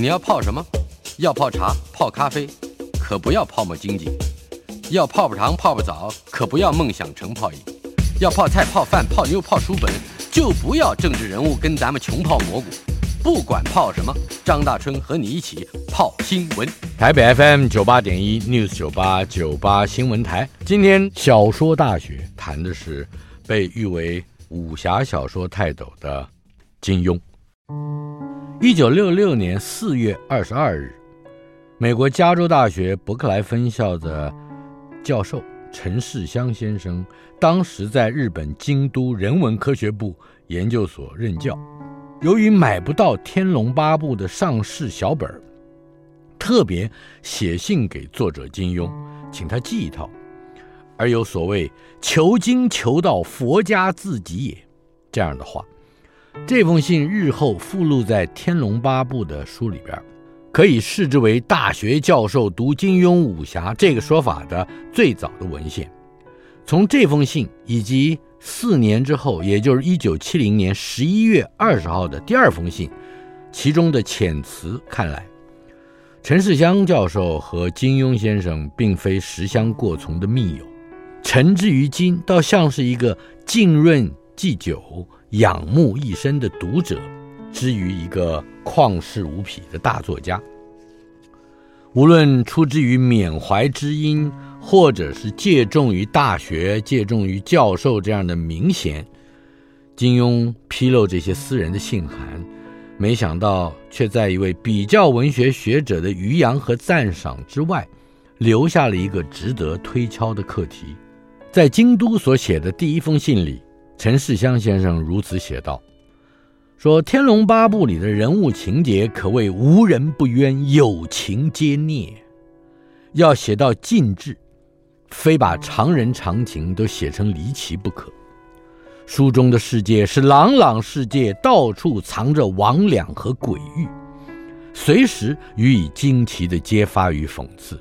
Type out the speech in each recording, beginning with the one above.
你要泡什么？要泡茶、泡咖啡，可不要泡沫经济；要泡泡糖、泡泡澡，可不要梦想成泡影；要泡菜、泡饭、泡妞、泡书本，就不要政治人物跟咱们穷泡蘑菇。不管泡什么，张大春和你一起泡新闻。台北 FM 九八点一 News 九八九八新闻台，今天小说大学谈的是被誉为武侠小说泰斗的金庸。一九六六年四月二十二日，美国加州大学伯克莱分校的教授陈世香先生，当时在日本京都人文科学部研究所任教。由于买不到《天龙八部》的上市小本，特别写信给作者金庸，请他寄一套，而有所谓“求经求道，佛家自己也”这样的话。这封信日后附录在《天龙八部》的书里边，可以视之为大学教授读金庸武侠这个说法的最早的文献。从这封信以及四年之后，也就是一九七零年十一月二十号的第二封信，其中的遣词看来，陈世香教授和金庸先生并非十香过从的密友，陈之于今倒像是一个浸润既久。仰慕一生的读者，之于一个旷世无匹的大作家。无论出之于缅怀之音，或者是借重于大学、借重于教授这样的名衔，金庸披露这些私人的信函，没想到却在一位比较文学学者的余杨和赞赏之外，留下了一个值得推敲的课题。在京都所写的第一封信里。陈世香先生如此写道：“说《天龙八部》里的人物情节可谓无人不冤，有情皆孽。要写到尽致，非把常人常情都写成离奇不可。书中的世界是朗朗世界，到处藏着魍魉和鬼域，随时予以惊奇的揭发与讽刺。”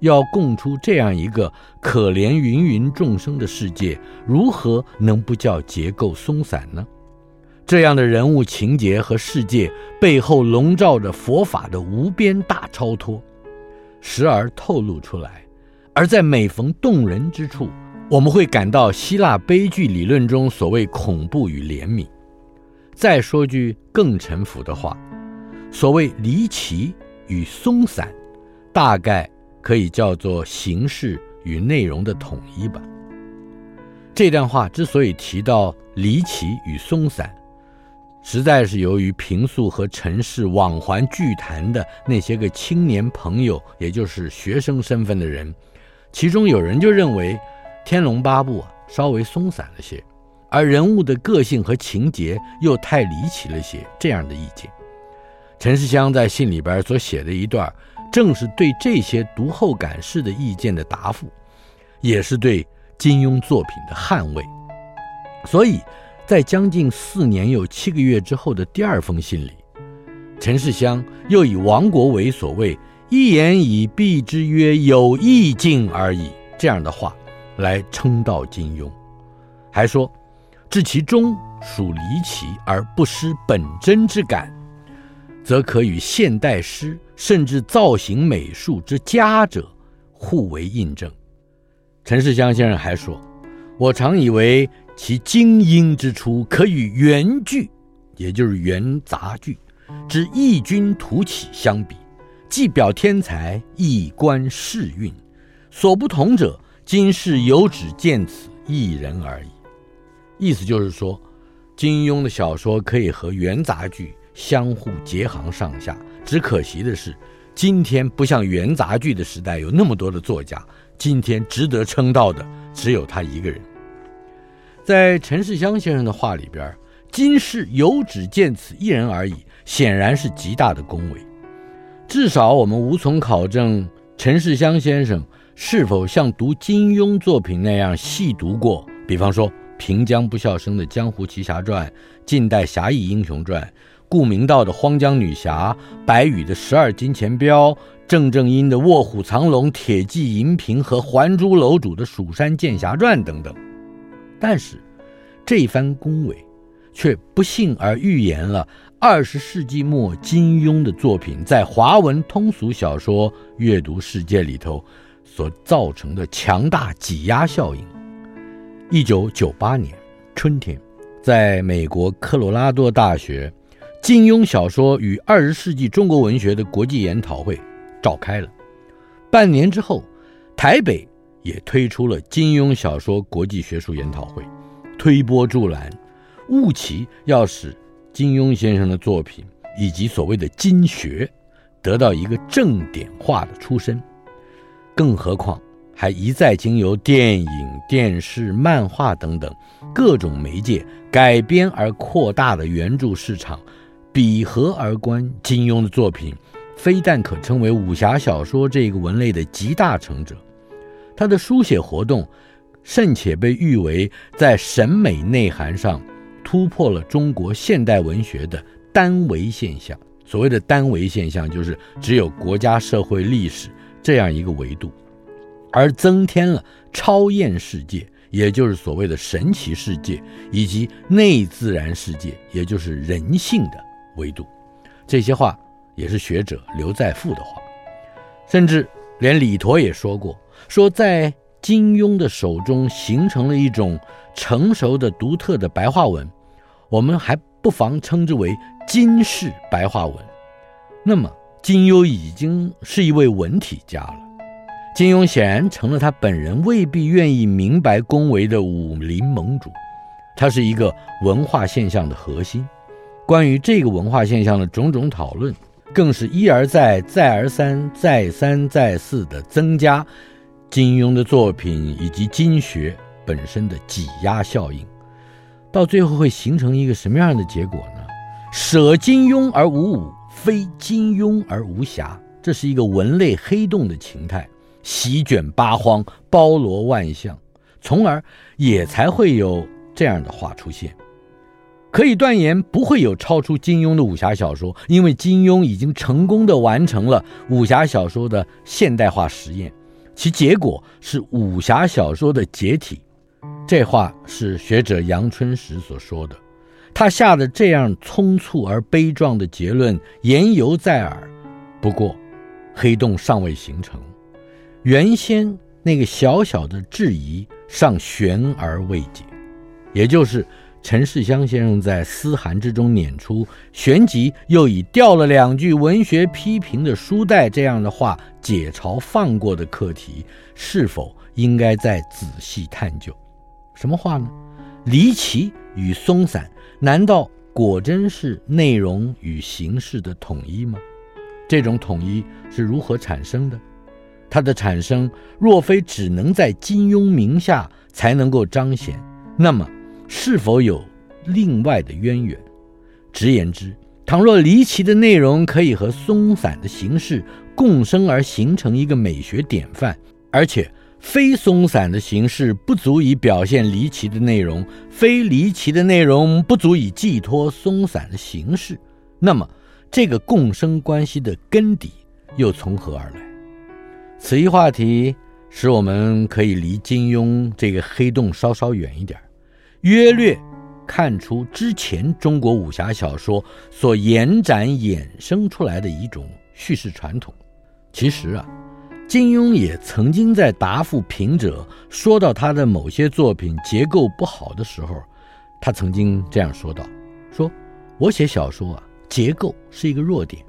要供出这样一个可怜芸芸众生的世界，如何能不叫结构松散呢？这样的人物情节和世界背后笼罩着佛法的无边大超脱，时而透露出来；而在每逢动人之处，我们会感到希腊悲剧理论中所谓恐怖与怜悯。再说句更沉浮的话，所谓离奇与松散，大概。可以叫做形式与内容的统一吧。这段话之所以提到离奇与松散，实在是由于平素和陈氏往还剧坛的那些个青年朋友，也就是学生身份的人，其中有人就认为《天龙八部》啊稍微松散了些，而人物的个性和情节又太离奇了些，这样的意见。陈世香在信里边所写的一段。正是对这些读后感式的意见的答复，也是对金庸作品的捍卫。所以，在将近四年又七个月之后的第二封信里，陈世香又以王国维所谓“一言以蔽之曰有意境而已”这样的话来称道金庸，还说：“至其中属离奇而不失本真之感。”则可与现代诗甚至造型美术之佳者互为印证。陈世香先生还说：“我常以为其精英之初可与元剧，也就是元杂剧之异军突起相比，既表天才，亦观世运。所不同者，今世有只见此一人而已。”意思就是说，金庸的小说可以和元杂剧。相互结行上下，只可惜的是，今天不像元杂剧的时代有那么多的作家，今天值得称道的只有他一个人。在陈世香先生的话里边，今世有只见此一人而已，显然是极大的恭维。至少我们无从考证陈世香先生是否像读金庸作品那样细读过，比方说平江不肖生的《江湖奇侠传》、近代侠义英雄传、顾明道的《荒江女侠》、白宇的《十二金钱镖》。郑正英的《卧虎藏龙》、铁骑银瓶和还珠楼主的《蜀山剑侠传》等等，但是这番恭维却不幸而预言了二十世纪末金庸的作品在华文通俗小说阅读世界里头所造成的强大挤压效应。一九九八年春天，在美国科罗拉多大学金庸小说与二十世纪中国文学的国际研讨会。召开了，半年之后，台北也推出了金庸小说国际学术研讨会，推波助澜，务期要使金庸先生的作品以及所谓的金学得到一个正点化的出身。更何况还一再经由电影、电视、漫画等等各种媒介改编而扩大的原著市场，比合而观，金庸的作品。非但可称为武侠小说这个文类的集大成者，他的书写活动甚且被誉为在审美内涵上突破了中国现代文学的单维现象。所谓的单维现象，就是只有国家、社会、历史这样一个维度，而增添了超验世界，也就是所谓的神奇世界，以及内自然世界，也就是人性的维度。这些话。也是学者刘再复的话，甚至连李陀也说过：“说在金庸的手中形成了一种成熟的、独特的白话文，我们还不妨称之为金式白话文。”那么，金庸已经是一位文体家了。金庸显然成了他本人未必愿意明白恭维的武林盟主，他是一个文化现象的核心。关于这个文化现象的种种讨论。更是一而再、再而三、再三再四地增加金庸的作品以及金学本身的挤压效应，到最后会形成一个什么样的结果呢？舍金庸而无武，非金庸而无侠，这是一个文类黑洞的情态，席卷八荒，包罗万象，从而也才会有这样的话出现。可以断言，不会有超出金庸的武侠小说，因为金庸已经成功地完成了武侠小说的现代化实验，其结果是武侠小说的解体。这话是学者杨春时所说的，他下的这样匆促而悲壮的结论言犹在耳。不过，黑洞尚未形成，原先那个小小的质疑尚悬而未解，也就是。陈世香先生在思涵之中捻出，旋即又以掉了两句文学批评的书袋这样的话解嘲放过的课题，是否应该再仔细探究？什么话呢？离奇与松散，难道果真是内容与形式的统一吗？这种统一是如何产生的？它的产生若非只能在金庸名下才能够彰显，那么。是否有另外的渊源？直言之，倘若离奇的内容可以和松散的形式共生而形成一个美学典范，而且非松散的形式不足以表现离奇的内容，非离奇的内容不足以寄托松散的形式，那么这个共生关系的根底又从何而来？此一话题使我们可以离金庸这个黑洞稍稍远一点。约略看出之前中国武侠小说所延展衍生出来的一种叙事传统。其实啊，金庸也曾经在答复评者说到他的某些作品结构不好的时候，他曾经这样说道：“说我写小说啊，结构是一个弱点，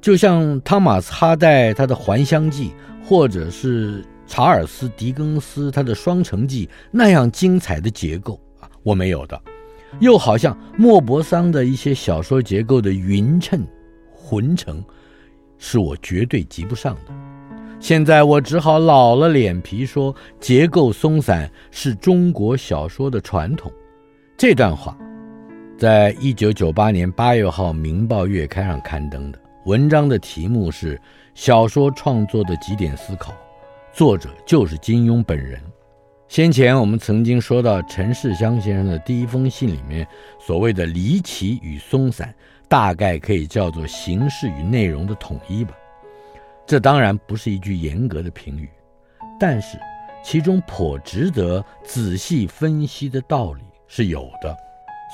就像汤马斯哈代他的《还乡记》，或者是查尔斯狄更斯他的《双城记》那样精彩的结构。”我没有的，又好像莫泊桑的一些小说结构的匀称、浑成，是我绝对及不上的。现在我只好老了脸皮说，结构松散是中国小说的传统。这段话，在一九九八年八月号《明报月刊》上刊登的文章的题目是《小说创作的几点思考》，作者就是金庸本人。先前我们曾经说到陈世香先生的第一封信里面所谓的离奇与松散，大概可以叫做形式与内容的统一吧。这当然不是一句严格的评语，但是其中颇值得仔细分析的道理是有的。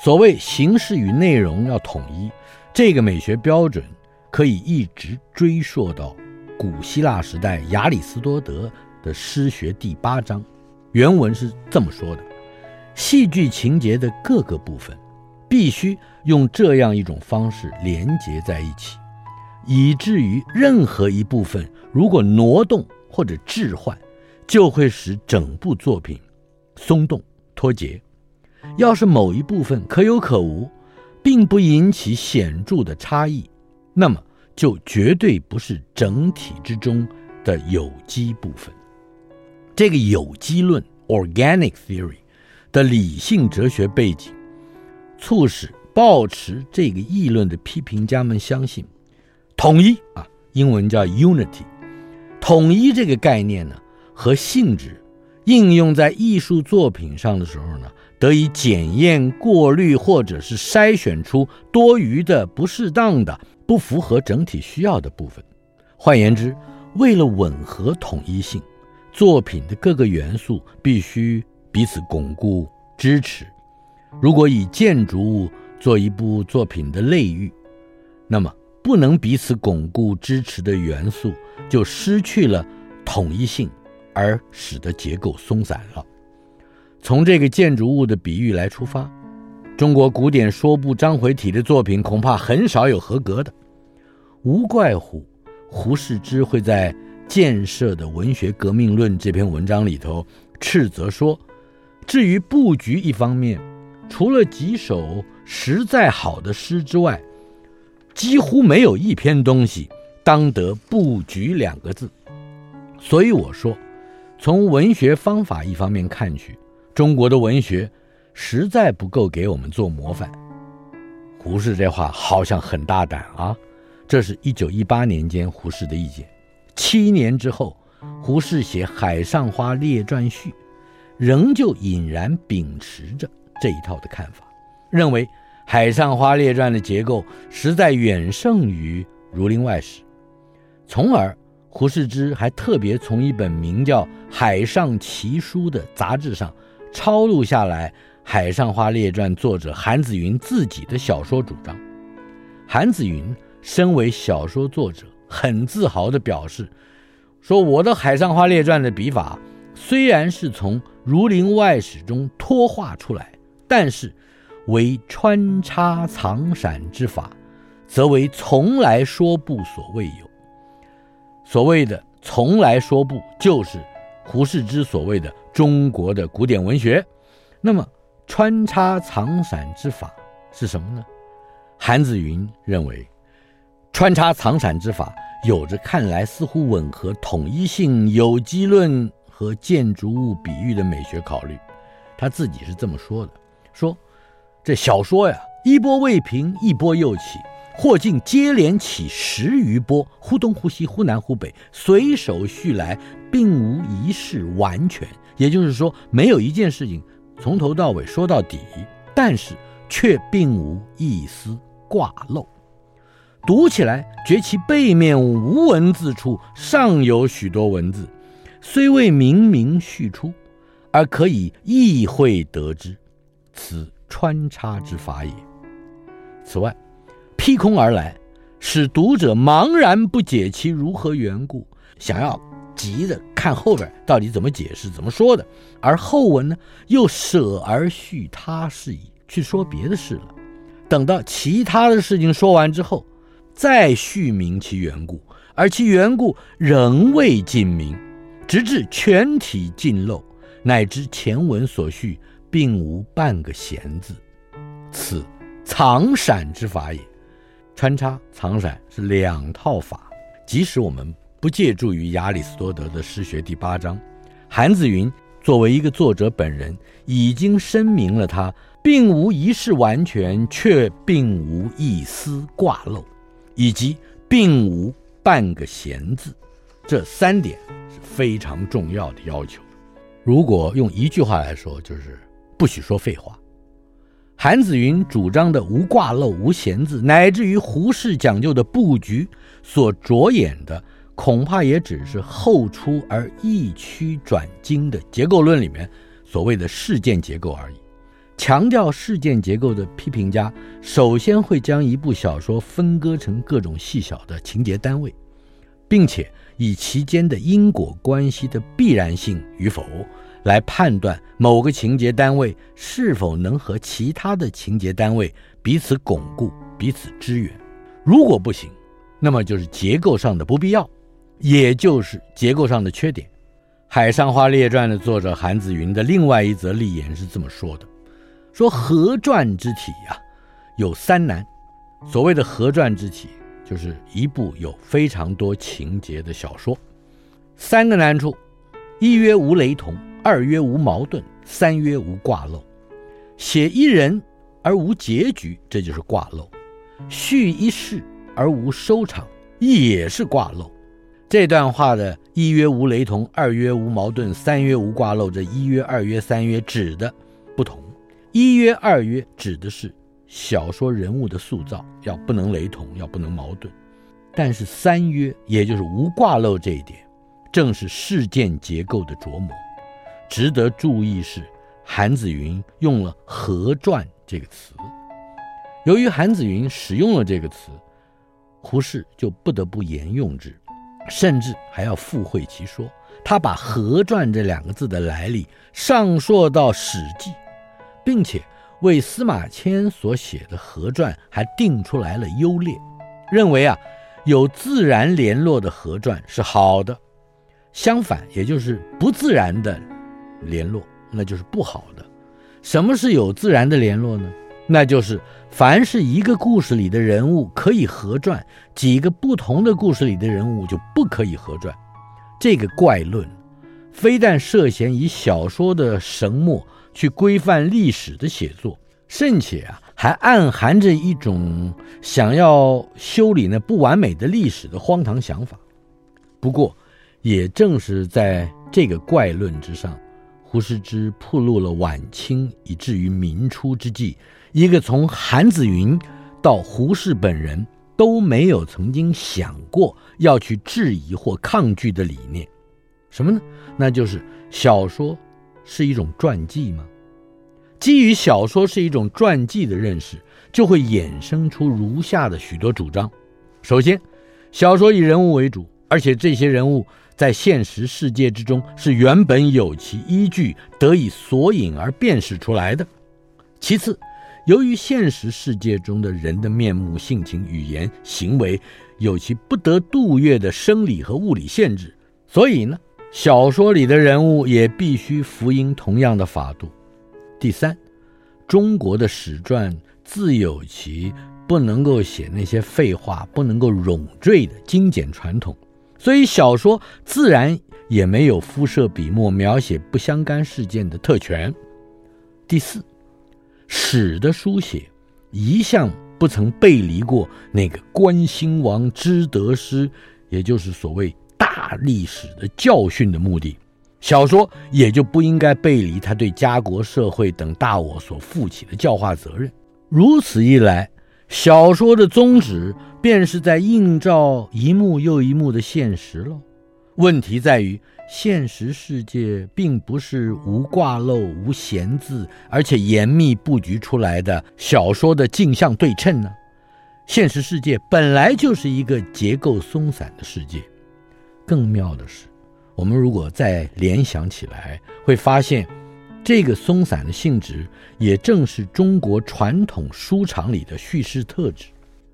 所谓形式与内容要统一，这个美学标准可以一直追溯到古希腊时代亚里士多德的诗学第八章。原文是这么说的：戏剧情节的各个部分必须用这样一种方式连接在一起，以至于任何一部分如果挪动或者置换，就会使整部作品松动脱节。要是某一部分可有可无，并不引起显著的差异，那么就绝对不是整体之中的有机部分。这个有机论 （organic theory） 的理性哲学背景，促使抱持这个议论的批评家们相信，统一啊，英文叫 unity，统一这个概念呢和性质，应用在艺术作品上的时候呢，得以检验、过滤，或者是筛选出多余的、不适当的、不符合整体需要的部分。换言之，为了吻合统一性，作品的各个元素必须彼此巩固、支持。如果以建筑物做一部作品的类喻，那么不能彼此巩固、支持的元素就失去了统一性，而使得结构松散了。从这个建筑物的比喻来出发，中国古典说部章回体的作品恐怕很少有合格的，无怪乎胡适之会在《建设的文学革命论》这篇文章里头斥责说：“至于布局一方面，除了几首实在好的诗之外，几乎没有一篇东西当得‘布局’两个字。”所以我说，从文学方法一方面看去。中国的文学实在不够给我们做模范。胡适这话好像很大胆啊！这是一九一八年间胡适的意见。七年之后，胡适写《海上花列传序》，仍旧隐然秉持着这一套的看法，认为《海上花列传》的结构实在远胜于《儒林外史》。从而，胡适之还特别从一本名叫《海上奇书》的杂志上。抄录下来《海上花列传》作者韩子云自己的小说主张。韩子云身为小说作者，很自豪地表示说：“我的《海上花列传》的笔法虽然是从《儒林外史》中脱化出来，但是为穿插藏闪之法，则为从来说不所未有。所谓的从来说不，就是。”胡适之所谓的中国的古典文学，那么穿插藏闪之法是什么呢？韩子云认为，穿插藏闪之法有着看来似乎吻合统一性、有机论和建筑物比喻的美学考虑。他自己是这么说的：说这小说呀，一波未平，一波又起。或竟接连起十余波，忽东忽西，忽南忽北，随手续来，并无一事完全。也就是说，没有一件事情从头到尾说到底，但是却并无一丝挂漏。读起来觉其背面无文字处，尚有许多文字，虽未明明叙出，而可以意会得之，此穿插之法也。此外。劈空而来，使读者茫然不解其如何缘故，想要急着看后边到底怎么解释、怎么说的，而后文呢又舍而叙他事矣，去说别的事了。等到其他的事情说完之后，再续明其缘故，而其缘故仍未尽明，直至全体尽漏，乃知前文所叙并无半个闲字，此藏闪之法也。穿插藏闪是两套法，即使我们不借助于亚里士多德的诗学第八章，韩子云作为一个作者本人，已经声明了他并无一事完全，却并无一丝挂漏，以及并无半个闲字，这三点是非常重要的要求。如果用一句话来说，就是不许说废话。韩子云主张的无挂漏、无闲字，乃至于胡适讲究的布局所着眼的，恐怕也只是后出而易曲转精的结构论里面所谓的事件结构而已。强调事件结构的批评家，首先会将一部小说分割成各种细小的情节单位，并且。以其间的因果关系的必然性与否，来判断某个情节单位是否能和其他的情节单位彼此巩固、彼此支援。如果不行，那么就是结构上的不必要，也就是结构上的缺点。《海上花列传》的作者韩子云的另外一则立言是这么说的：“说合传之体呀、有三难。所谓的合传之体。”就是一部有非常多情节的小说，三个难处：一曰无雷同，二曰无矛盾，三曰无挂漏。写一人而无结局，这就是挂漏；叙一事而无收场，也是挂漏。这段话的一曰无雷同，二曰无矛盾，三曰无挂漏，这一曰、二曰、三曰指的不同。一约、二约指的是。小说人物的塑造要不能雷同，要不能矛盾，但是三约，也就是无挂漏这一点，正是事件结构的琢磨。值得注意是，韩子云用了“合传”这个词。由于韩子云使用了这个词，胡适就不得不沿用之，甚至还要附会其说。他把“合传”这两个字的来历上溯到《史记》，并且。为司马迁所写的合传还定出来了优劣，认为啊，有自然联络的合传是好的，相反，也就是不自然的联络，那就是不好的。什么是有自然的联络呢？那就是凡是一个故事里的人物可以合传，几个不同的故事里的人物就不可以合传。这个怪论，非但涉嫌以小说的神墨。去规范历史的写作，甚且啊，还暗含着一种想要修理那不完美的历史的荒唐想法。不过，也正是在这个怪论之上，胡适之暴露了晚清以至于明初之际一个从韩子云到胡适本人都没有曾经想过要去质疑或抗拒的理念，什么呢？那就是小说。是一种传记吗？基于小说是一种传记的认识，就会衍生出如下的许多主张。首先，小说以人物为主，而且这些人物在现实世界之中是原本有其依据，得以索引而辨识出来的。其次，由于现实世界中的人的面目、性情、语言、行为有其不得度越的生理和物理限制，所以呢。小说里的人物也必须服膺同样的法度。第三，中国的史传自有其不能够写那些废话、不能够冗赘的精简传统，所以小说自然也没有敷设笔墨描写不相干事件的特权。第四，史的书写一向不曾背离过那个关心王、知得失，也就是所谓。大历史的教训的目的，小说也就不应该背离他对家国社会等大我所负起的教化责任。如此一来，小说的宗旨便是在映照一幕又一幕的现实了。问题在于，现实世界并不是无挂漏、无闲字，而且严密布局出来的小说的镜像对称呢。现实世界本来就是一个结构松散的世界。更妙的是，我们如果再联想起来，会发现，这个松散的性质也正是中国传统书场里的叙事特质。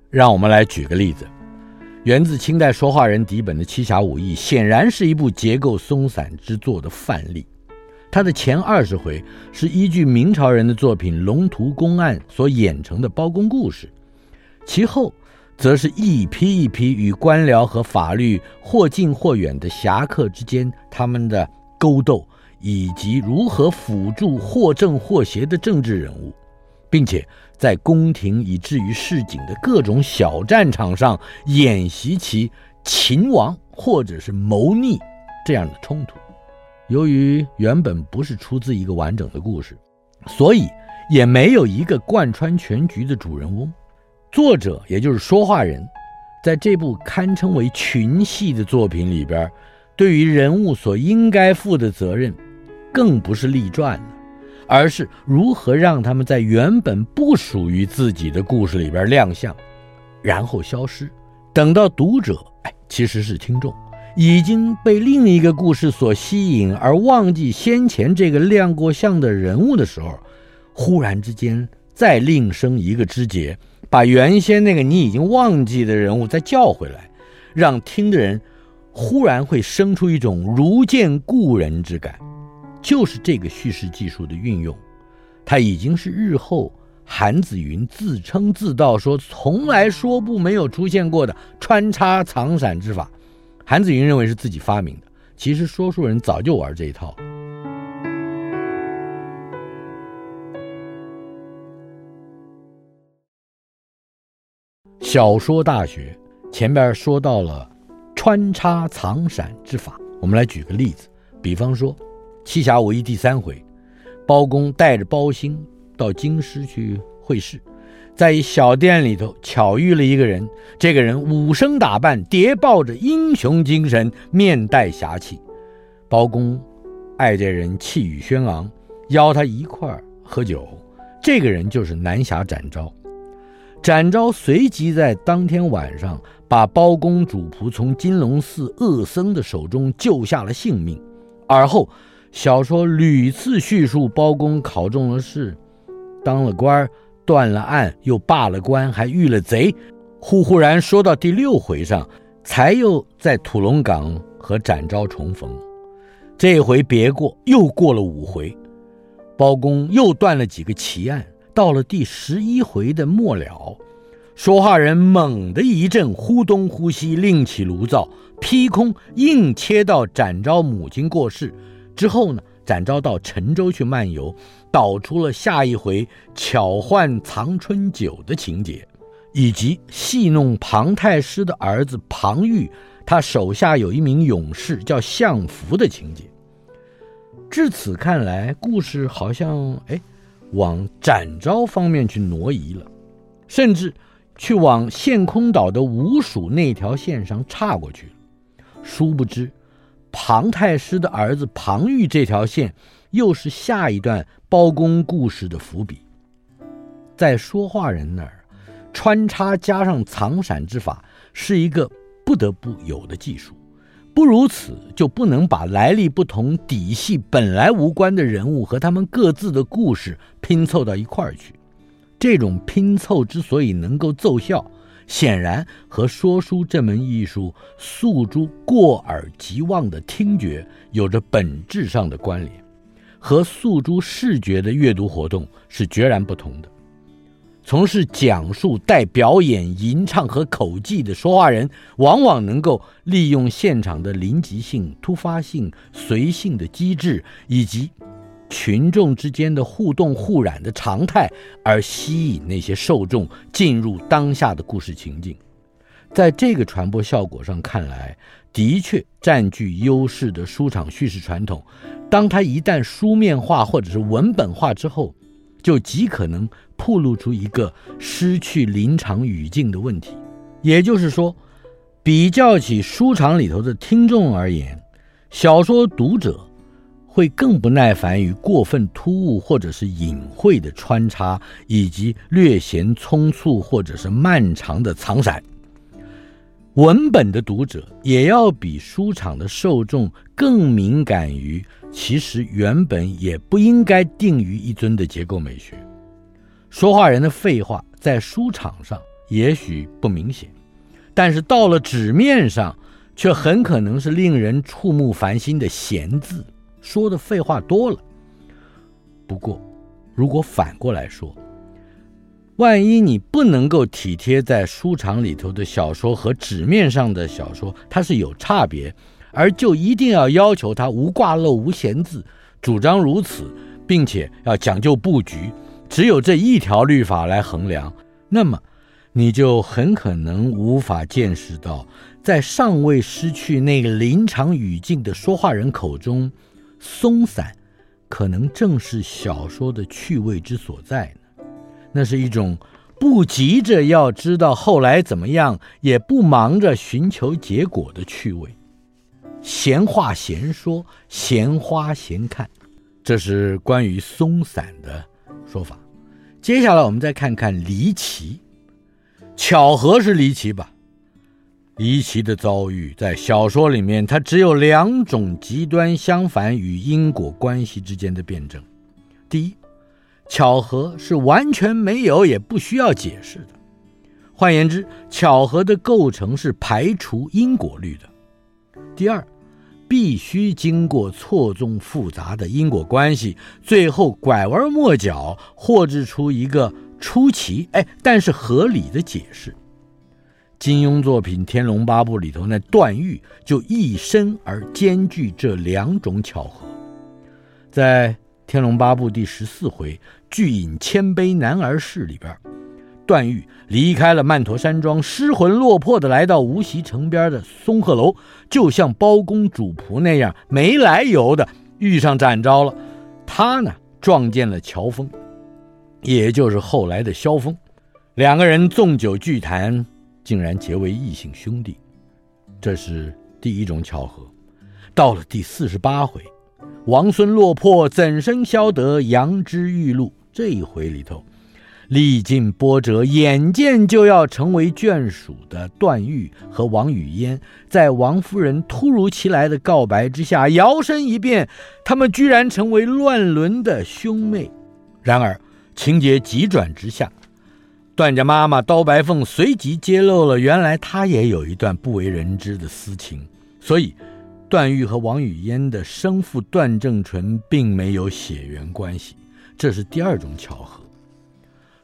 让我们来举个例子，源自清代说话人底本的《七侠五义》，显然是一部结构松散之作的范例。它的前二十回是依据明朝人的作品《龙图公案》所演成的包公故事，其后。则是一批一批与官僚和法律或近或远的侠客之间他们的勾斗，以及如何辅助或正或邪的政治人物。并且在宫廷以至于市井的各种小战场上演习其秦王或者是谋逆这样的冲突。由于原本不是出自一个完整的故事，所以也没有一个贯穿全局的主人翁。作者也就是说话人，在这部堪称为群戏的作品里边，对于人物所应该负的责任，更不是立传了，而是如何让他们在原本不属于自己的故事里边亮相，然后消失。等到读者，哎，其实是听众，已经被另一个故事所吸引而忘记先前这个亮过相的人物的时候，忽然之间再另生一个枝节。把原先那个你已经忘记的人物再叫回来，让听的人忽然会生出一种如见故人之感，就是这个叙事技术的运用，它已经是日后韩子云自称自道说从来说不没有出现过的穿插藏闪之法。韩子云认为是自己发明的，其实说书人早就玩这一套。小说大学前边说到了穿插藏闪之法，我们来举个例子，比方说《七侠五义》第三回，包公带着包兴到京师去会试，在一小店里头巧遇了一个人，这个人武生打扮，叠抱着英雄精神，面带侠气。包公爱这人气宇轩昂，邀他一块儿喝酒。这个人就是南侠展昭。展昭随即在当天晚上把包公主仆从金龙寺恶僧的手中救下了性命。而后，小说屡次叙述包公考中了试，当了官，断了案，又罢了官，还遇了贼。忽忽然说到第六回上，才又在土龙岗和展昭重逢。这回别过，又过了五回，包公又断了几个奇案。到了第十一回的末了，说话人猛地一阵忽东忽西，另起炉灶，劈空硬切到展昭母亲过世之后呢，展昭到陈州去漫游，导出了下一回巧换藏春酒的情节，以及戏弄庞太师的儿子庞玉，他手下有一名勇士叫项福的情节。至此看来，故事好像哎。往展昭方面去挪移了，甚至去往陷空岛的吴蜀那条线上岔过去了。殊不知，庞太师的儿子庞玉这条线又是下一段包公故事的伏笔。在说话人那儿，穿插加上藏闪之法是一个不得不有的技术。不如此，就不能把来历不同、底细本来无关的人物和他们各自的故事拼凑到一块儿去。这种拼凑之所以能够奏效，显然和说书这门艺术诉诸过耳即忘的听觉有着本质上的关联，和诉诸视觉的阅读活动是决然不同的。从事讲述带表演、吟唱和口技的说话人，往往能够利用现场的临急性、突发性、随性的机制，以及群众之间的互动互染的常态，而吸引那些受众进入当下的故事情境。在这个传播效果上看来，的确占据优势的书场叙事传统，当它一旦书面化或者是文本化之后，就极可能暴露出一个失去临场语境的问题，也就是说，比较起书场里头的听众而言，小说读者会更不耐烦于过分突兀或者是隐晦的穿插，以及略显匆促或者是漫长的藏闪。文本的读者也要比书场的受众更敏感于。其实原本也不应该定于一尊的结构美学。说话人的废话在书场上也许不明显，但是到了纸面上，却很可能是令人触目烦心的闲字，说的废话多了。不过，如果反过来说，万一你不能够体贴在书场里头的小说和纸面上的小说，它是有差别。而就一定要要求它无挂漏、无闲字，主张如此，并且要讲究布局，只有这一条律法来衡量，那么你就很可能无法见识到，在尚未失去那个临场语境的说话人口中，松散可能正是小说的趣味之所在呢。那是一种不急着要知道后来怎么样，也不忙着寻求结果的趣味。闲话闲说，闲花闲看，这是关于松散的说法。接下来我们再看看离奇，巧合是离奇吧？离奇的遭遇在小说里面，它只有两种极端相反与因果关系之间的辩证。第一，巧合是完全没有也不需要解释的。换言之，巧合的构成是排除因果律的。第二，必须经过错综复杂的因果关系，最后拐弯抹角，获制出一个出奇哎，但是合理的解释。金庸作品《天龙八部》里头那段誉就一身而兼具这两种巧合。在《天龙八部》第十四回“拒饮千杯男儿事”里边，段誉离开了曼陀山庄，失魂落魄地来到无锡城边的松鹤楼，就像包公主仆那样没来由的遇上展昭了。他呢撞见了乔峰，也就是后来的萧峰，两个人纵酒聚谈。竟然结为异姓兄弟，这是第一种巧合。到了第四十八回，王孙落魄怎生消得杨枝玉露？这一回里头，历尽波折，眼见就要成为眷属的段誉和王语嫣，在王夫人突如其来的告白之下，摇身一变，他们居然成为乱伦的兄妹。然而情节急转直下。段家妈妈刀白凤随即揭露了，原来她也有一段不为人知的私情，所以段誉和王语嫣的生父段正淳并没有血缘关系，这是第二种巧合。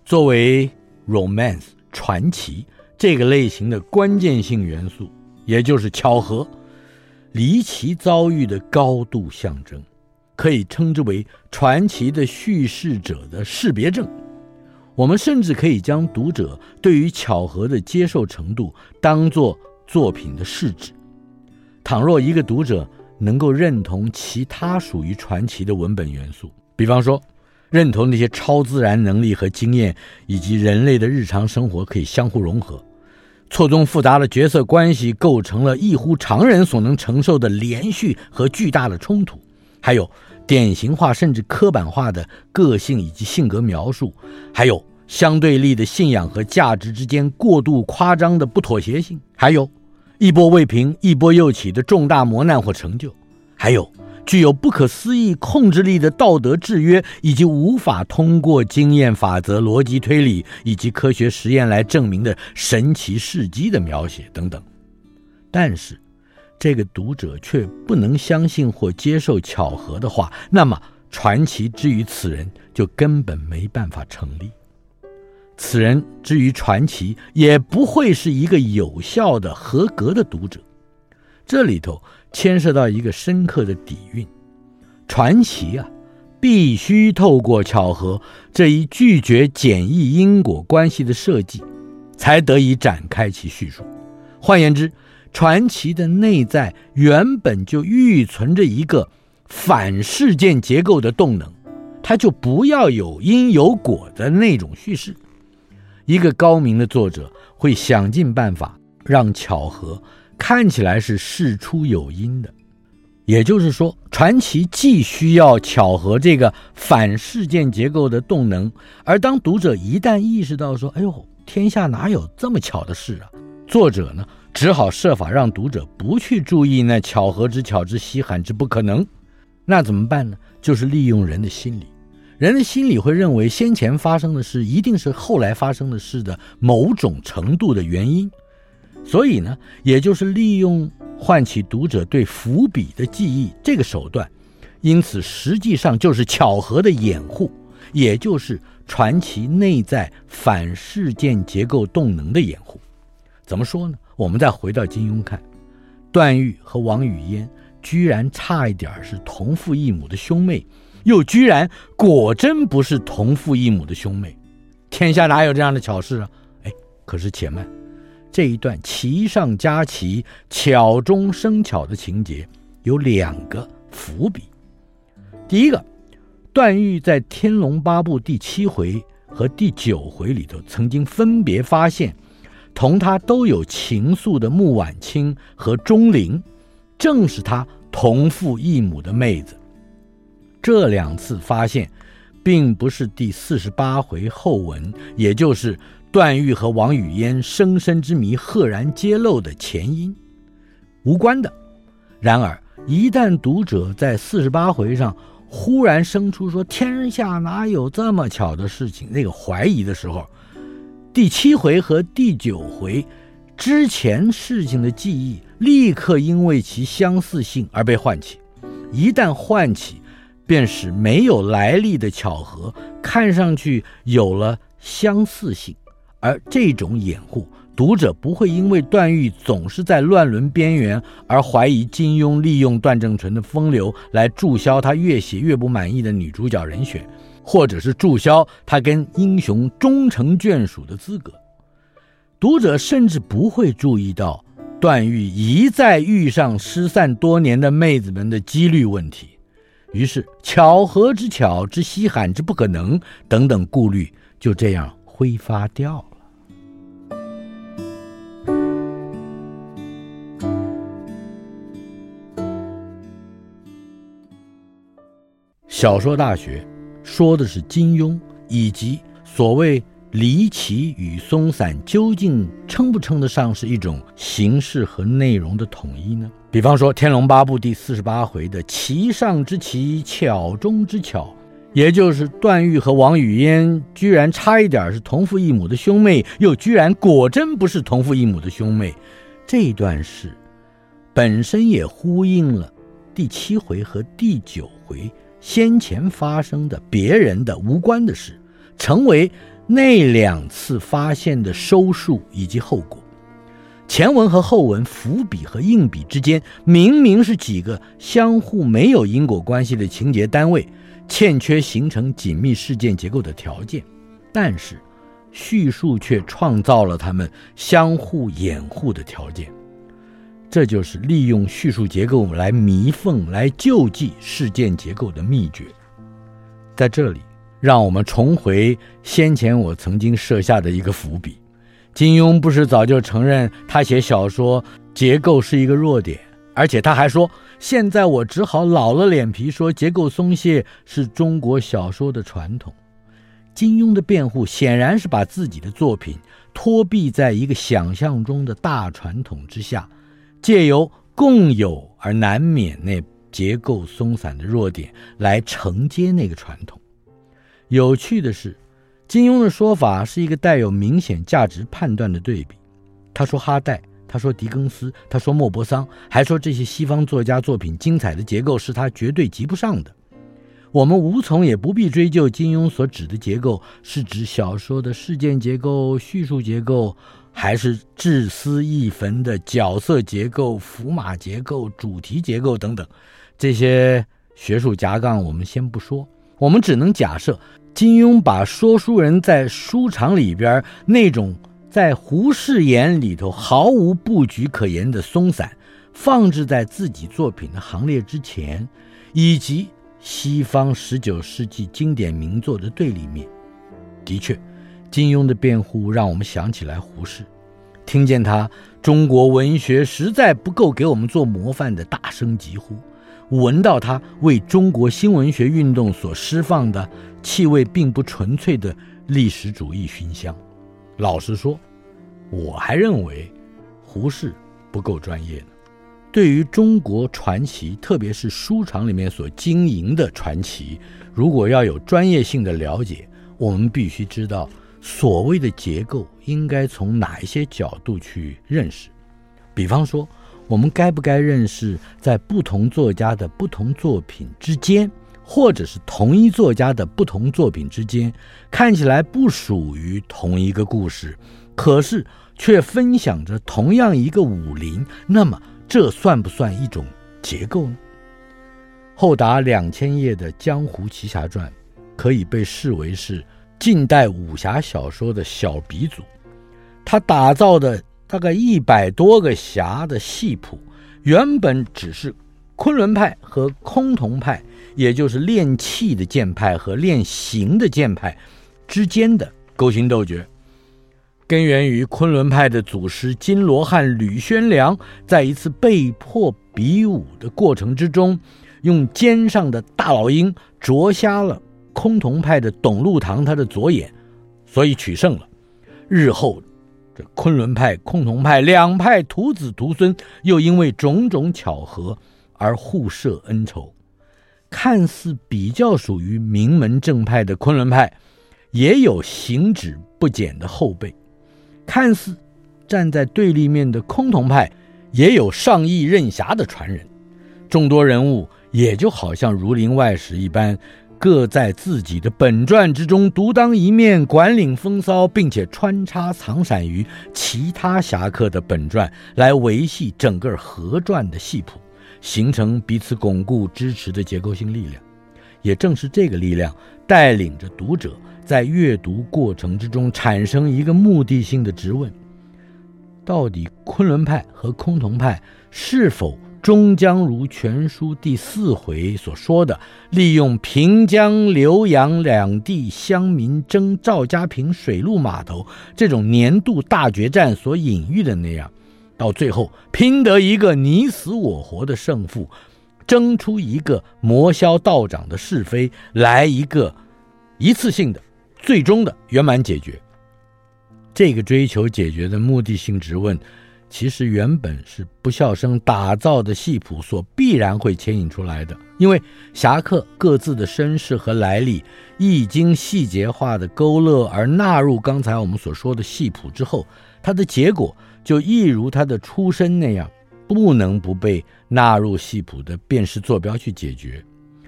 作为 romance 传奇这个类型的关键性元素，也就是巧合，离奇遭遇的高度象征，可以称之为传奇的叙事者的识别证。我们甚至可以将读者对于巧合的接受程度当作作品的试纸。倘若一个读者能够认同其他属于传奇的文本元素，比方说认同那些超自然能力和经验，以及人类的日常生活可以相互融合，错综复杂的角色关系构成了异乎常人所能承受的连续和巨大的冲突，还有。典型化甚至刻板化的个性以及性格描述，还有相对立的信仰和价值之间过度夸张的不妥协性，还有一波未平一波又起的重大磨难或成就，还有具有不可思议控制力的道德制约，以及无法通过经验法则、逻辑推理以及科学实验来证明的神奇事迹的描写等等。但是。这个读者却不能相信或接受巧合的话，那么传奇之于此人就根本没办法成立。此人之于传奇也不会是一个有效的、合格的读者。这里头牵涉到一个深刻的底蕴：传奇啊，必须透过巧合这一拒绝简易因果关系的设计，才得以展开其叙述。换言之，传奇的内在原本就预存着一个反事件结构的动能，它就不要有因有果的那种叙事。一个高明的作者会想尽办法让巧合看起来是事出有因的，也就是说，传奇既需要巧合这个反事件结构的动能，而当读者一旦意识到说：“哎呦，天下哪有这么巧的事啊？”作者呢，只好设法让读者不去注意那巧合之巧之稀罕之不可能，那怎么办呢？就是利用人的心理，人的心理会认为先前发生的事一定是后来发生的事的某种程度的原因，所以呢，也就是利用唤起读者对伏笔的记忆这个手段，因此实际上就是巧合的掩护，也就是传奇内在反事件结构动能的掩护。怎么说呢？我们再回到金庸看，段誉和王语嫣居然差一点是同父异母的兄妹，又居然果真不是同父异母的兄妹，天下哪有这样的巧事啊？哎，可是且慢，这一段奇上加奇、巧中生巧的情节有两个伏笔。第一个，段誉在《天龙八部》第七回和第九回里头，曾经分别发现同他都有情愫的穆婉清和钟灵，正是他同父异母的妹子。这两次发现，并不是第四十八回后文，也就是段誉和王语嫣生身之谜赫然揭露的前因，无关的。然而，一旦读者在四十八回上忽然生出说“天下哪有这么巧的事情”那个怀疑的时候，第七回和第九回之前事情的记忆立刻因为其相似性而被唤起。一旦唤起，便使没有来历的巧合看上去有了相似性，而这种掩护，读者不会因为段誉总是在乱伦边缘而怀疑金庸利用段正淳的风流来注销他越写越不满意的女主角人选，或者是注销他跟英雄终成眷属的资格。读者甚至不会注意到段誉一再遇上失散多年的妹子们的几率问题。于是，巧合之巧之稀罕之不可能等等顾虑就这样挥发掉了。小说大学说的是金庸以及所谓。离奇与松散究竟称不称得上是一种形式和内容的统一呢？比方说《天龙八部》第四十八回的奇上之奇，巧中之巧，也就是段誉和王语嫣居然差一点是同父异母的兄妹，又居然果真不是同父异母的兄妹，这段事本身也呼应了第七回和第九回先前发生的别人的无关的事，成为。那两次发现的收束以及后果，前文和后文伏笔和硬笔之间，明明是几个相互没有因果关系的情节单位，欠缺形成紧密事件结构的条件，但是叙述却创造了他们相互掩护的条件。这就是利用叙述结构来弥缝、来救济事件结构的秘诀。在这里。让我们重回先前我曾经设下的一个伏笔。金庸不是早就承认他写小说结构是一个弱点，而且他还说，现在我只好老了脸皮说结构松懈是中国小说的传统。金庸的辩护显然是把自己的作品托庇在一个想象中的大传统之下，借由共有而难免那结构松散的弱点来承接那个传统。有趣的是，金庸的说法是一个带有明显价值判断的对比。他说哈代，他说狄更斯，他说莫泊桑，还说这些西方作家作品精彩的结构是他绝对及不上的。我们无从也不必追究金庸所指的结构是指小说的事件结构、叙述结构，还是治私义焚的角色结构、符码结构、主题结构等等。这些学术夹杠我们先不说。我们只能假设，金庸把说书人在书场里边那种在胡适眼里头毫无布局可言的松散，放置在自己作品的行列之前，以及西方十九世纪经典名作的对立面。的确，金庸的辩护让我们想起来胡适，听见他中国文学实在不够给我们做模范的大声疾呼。闻到他为中国新文学运动所释放的气味并不纯粹的历史主义熏香。老实说，我还认为胡适不够专业呢。对于中国传奇，特别是书场里面所经营的传奇，如果要有专业性的了解，我们必须知道所谓的结构应该从哪一些角度去认识。比方说。我们该不该认识在不同作家的不同作品之间，或者是同一作家的不同作品之间，看起来不属于同一个故事，可是却分享着同样一个武林？那么这算不算一种结构呢？厚达两千页的《江湖奇侠传》，可以被视为是近代武侠小说的小鼻祖。他打造的大概一百多个侠的系谱，原本只是昆仑派和崆峒派，也就是练气的剑派和练形的剑派之间的勾心斗角。根源于昆仑派的祖师金罗汉吕宣良，在一次被迫比武的过程之中，用肩上的大老鹰啄瞎了崆峒派的董路堂他的左眼，所以取胜了。日后，这昆仑派、崆峒派两派徒子徒孙又因为种种巧合而互设恩仇。看似比较属于名门正派的昆仑派，也有行止不检的后辈；看似站在对立面的崆峒派，也有上意任侠的传人。众多人物。也就好像《儒林外史》一般，各在自己的本传之中独当一面，管领风骚，并且穿插藏闪于其他侠客的本传，来维系整个合传的系谱，形成彼此巩固支持的结构性力量。也正是这个力量，带领着读者在阅读过程之中产生一个目的性的质问：到底昆仑派和崆峒派是否？《终将如全书》第四回所说的，利用平江、浏阳两地乡民争赵家坪水陆码头这种年度大决战所隐喻的那样，到最后拼得一个你死我活的胜负，争出一个魔霄道长的是非，来一个一次性的、最终的圆满解决。这个追求解决的目的性质问。其实原本是不肖生打造的戏谱所必然会牵引出来的，因为侠客各自的身世和来历一经细节化的勾勒而纳入刚才我们所说的戏谱之后，它的结果就一如他的出身那样，不能不被纳入系谱的辨识坐标去解决。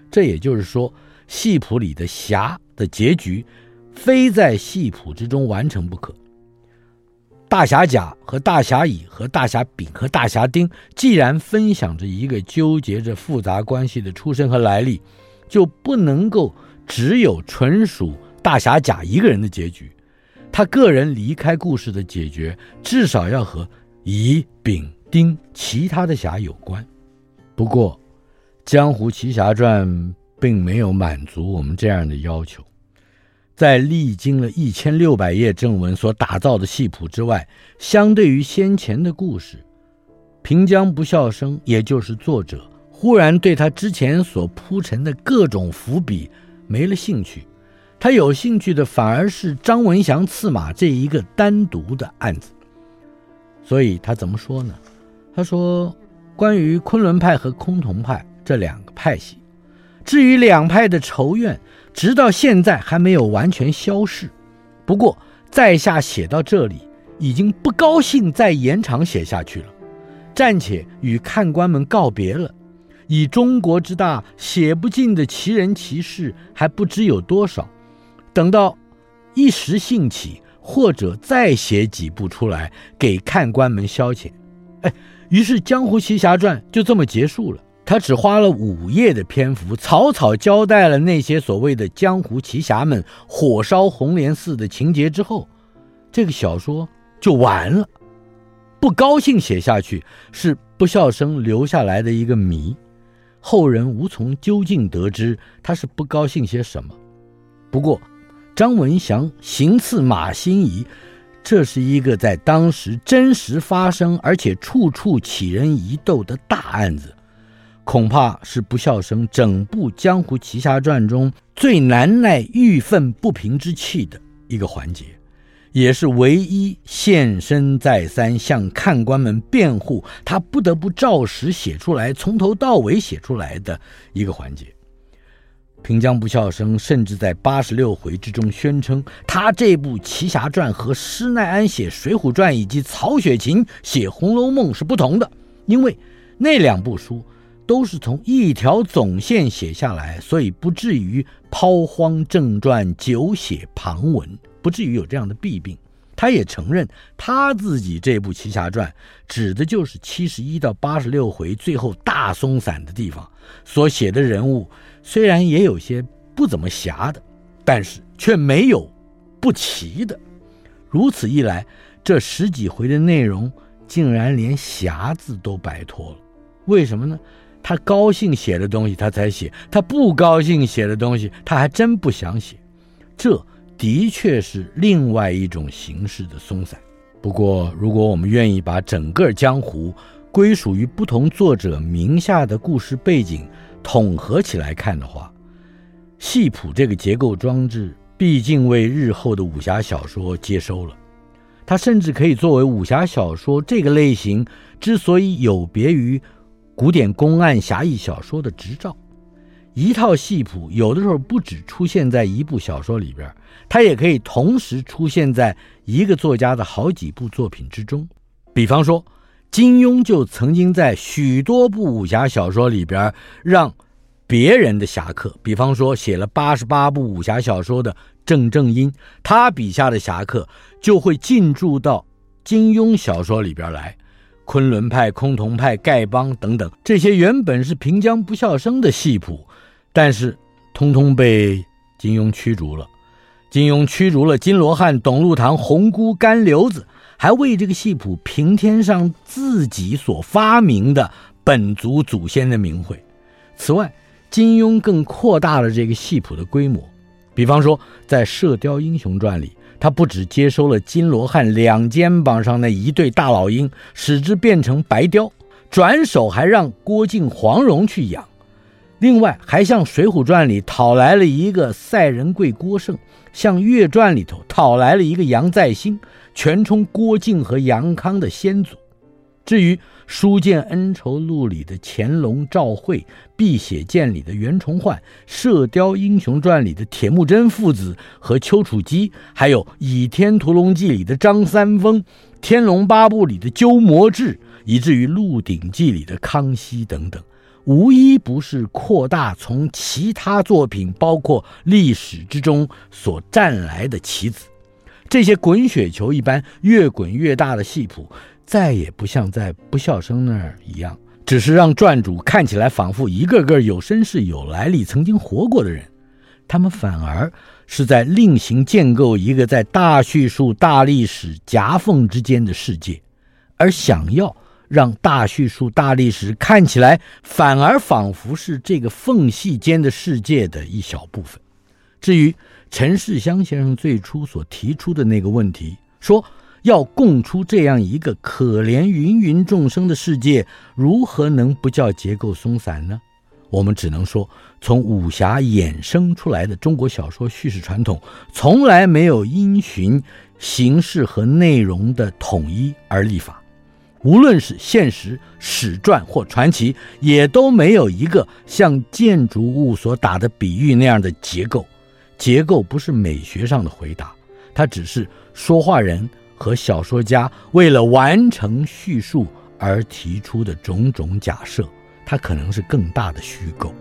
这也就是说，系谱里的侠的结局，非在系谱之中完成不可。大侠甲和大侠乙和大侠丙和大侠丁，既然分享着一个纠结着复杂关系的出身和来历，就不能够只有纯属大侠甲一个人的结局。他个人离开故事的解决，至少要和乙、丙、丁其他的侠有关。不过，《江湖奇侠传》并没有满足我们这样的要求。在历经了一千六百页正文所打造的系谱之外，相对于先前的故事，平江不肖生，也就是作者，忽然对他之前所铺陈的各种伏笔没了兴趣。他有兴趣的反而是张文祥刺马这一个单独的案子。所以他怎么说呢？他说：“关于昆仑派和崆峒派这两个派系，至于两派的仇怨。”直到现在还没有完全消逝，不过在下写到这里，已经不高兴再延长写下去了，暂且与看官们告别了。以中国之大，写不尽的奇人奇事还不知有多少，等到一时兴起，或者再写几部出来给看官们消遣。哎，于是《江湖奇侠传》就这么结束了。他只花了五页的篇幅，草草交代了那些所谓的江湖奇侠们火烧红莲寺的情节之后，这个小说就完了。不高兴写下去是不孝生留下来的一个谜，后人无从究竟得知他是不高兴些什么。不过，张文祥行刺马新贻，这是一个在当时真实发生而且处处起人疑窦的大案子。恐怕是不肖生整部《江湖奇侠传》中最难耐郁愤不平之气的一个环节，也是唯一现身再三向看官们辩护，他不得不照实写出来，从头到尾写出来的一个环节。平江不肖生甚至在八十六回之中宣称，他这部《奇侠传》和施耐庵写《水浒传》以及曹雪芹写《红楼梦》是不同的，因为那两部书。都是从一条总线写下来，所以不至于抛荒正传、久写旁文，不至于有这样的弊病。他也承认他自己这部《奇侠传》指的就是七十一到八十六回最后大松散的地方，所写的人物虽然也有些不怎么侠的，但是却没有不奇的。如此一来，这十几回的内容竟然连侠字都摆脱了。为什么呢？他高兴写的东西他才写，他不高兴写的东西他还真不想写。这。的确是另外一种形式的松散。不过，如果我们愿意把整个江湖归属于不同作者名下的故事背景统合起来看的话，戏谱这个结构装置毕竟为日后的武侠小说接收了。它甚至可以作为武侠小说这个类型之所以有别于古典公案侠义小说的执照。一套戏谱有的时候不只出现在一部小说里边。它也可以同时出现在一个作家的好几部作品之中，比方说，金庸就曾经在许多部武侠小说里边让别人的侠客，比方说写了八十八部武侠小说的郑正英，他笔下的侠客就会进驻到金庸小说里边来，昆仑派、崆峒派、丐帮等等这些原本是平江不肖生的戏谱，但是通通被金庸驱逐了。金庸驱逐了金罗汉、董路堂、红姑、干瘤子，还为这个戏谱平添上自己所发明的本族祖先的名讳。此外，金庸更扩大了这个戏谱的规模。比方说，在《射雕英雄传》里，他不只接收了金罗汉两肩膀上那一对大老鹰，使之变成白雕，转手还让郭靖、黄蓉去养。另外，还向《水浒传》里讨来了一个赛仁贵郭胜，向《岳传》里头讨来了一个杨再兴，全充郭靖和杨康的先祖。至于《书剑恩仇录》里的乾隆赵惠，《碧血剑》里的袁崇焕，《射雕英雄传》里的铁木真父子和丘处机，还有《倚天屠龙记》里的张三丰，《天龙八部》里的鸠摩智，以至于《鹿鼎记》里的康熙等等。无一不是扩大从其他作品，包括历史之中所占来的棋子。这些滚雪球一般越滚越大的戏谱，再也不像在不笑生那儿一样，只是让传主看起来仿佛一个个有身世、有来历、曾经活过的人。他们反而是在另行建构一个在大叙述、大历史夹缝之间的世界，而想要。让大叙述、大历史看起来反而仿佛是这个缝隙间的世界的一小部分。至于陈世香先生最初所提出的那个问题，说要供出这样一个可怜芸芸众生的世界，如何能不叫结构松散呢？我们只能说，从武侠衍生出来的中国小说叙事传统，从来没有因循形式和内容的统一而立法。无论是现实、史传或传奇，也都没有一个像建筑物所打的比喻那样的结构。结构不是美学上的回答，它只是说话人和小说家为了完成叙述而提出的种种假设，它可能是更大的虚构。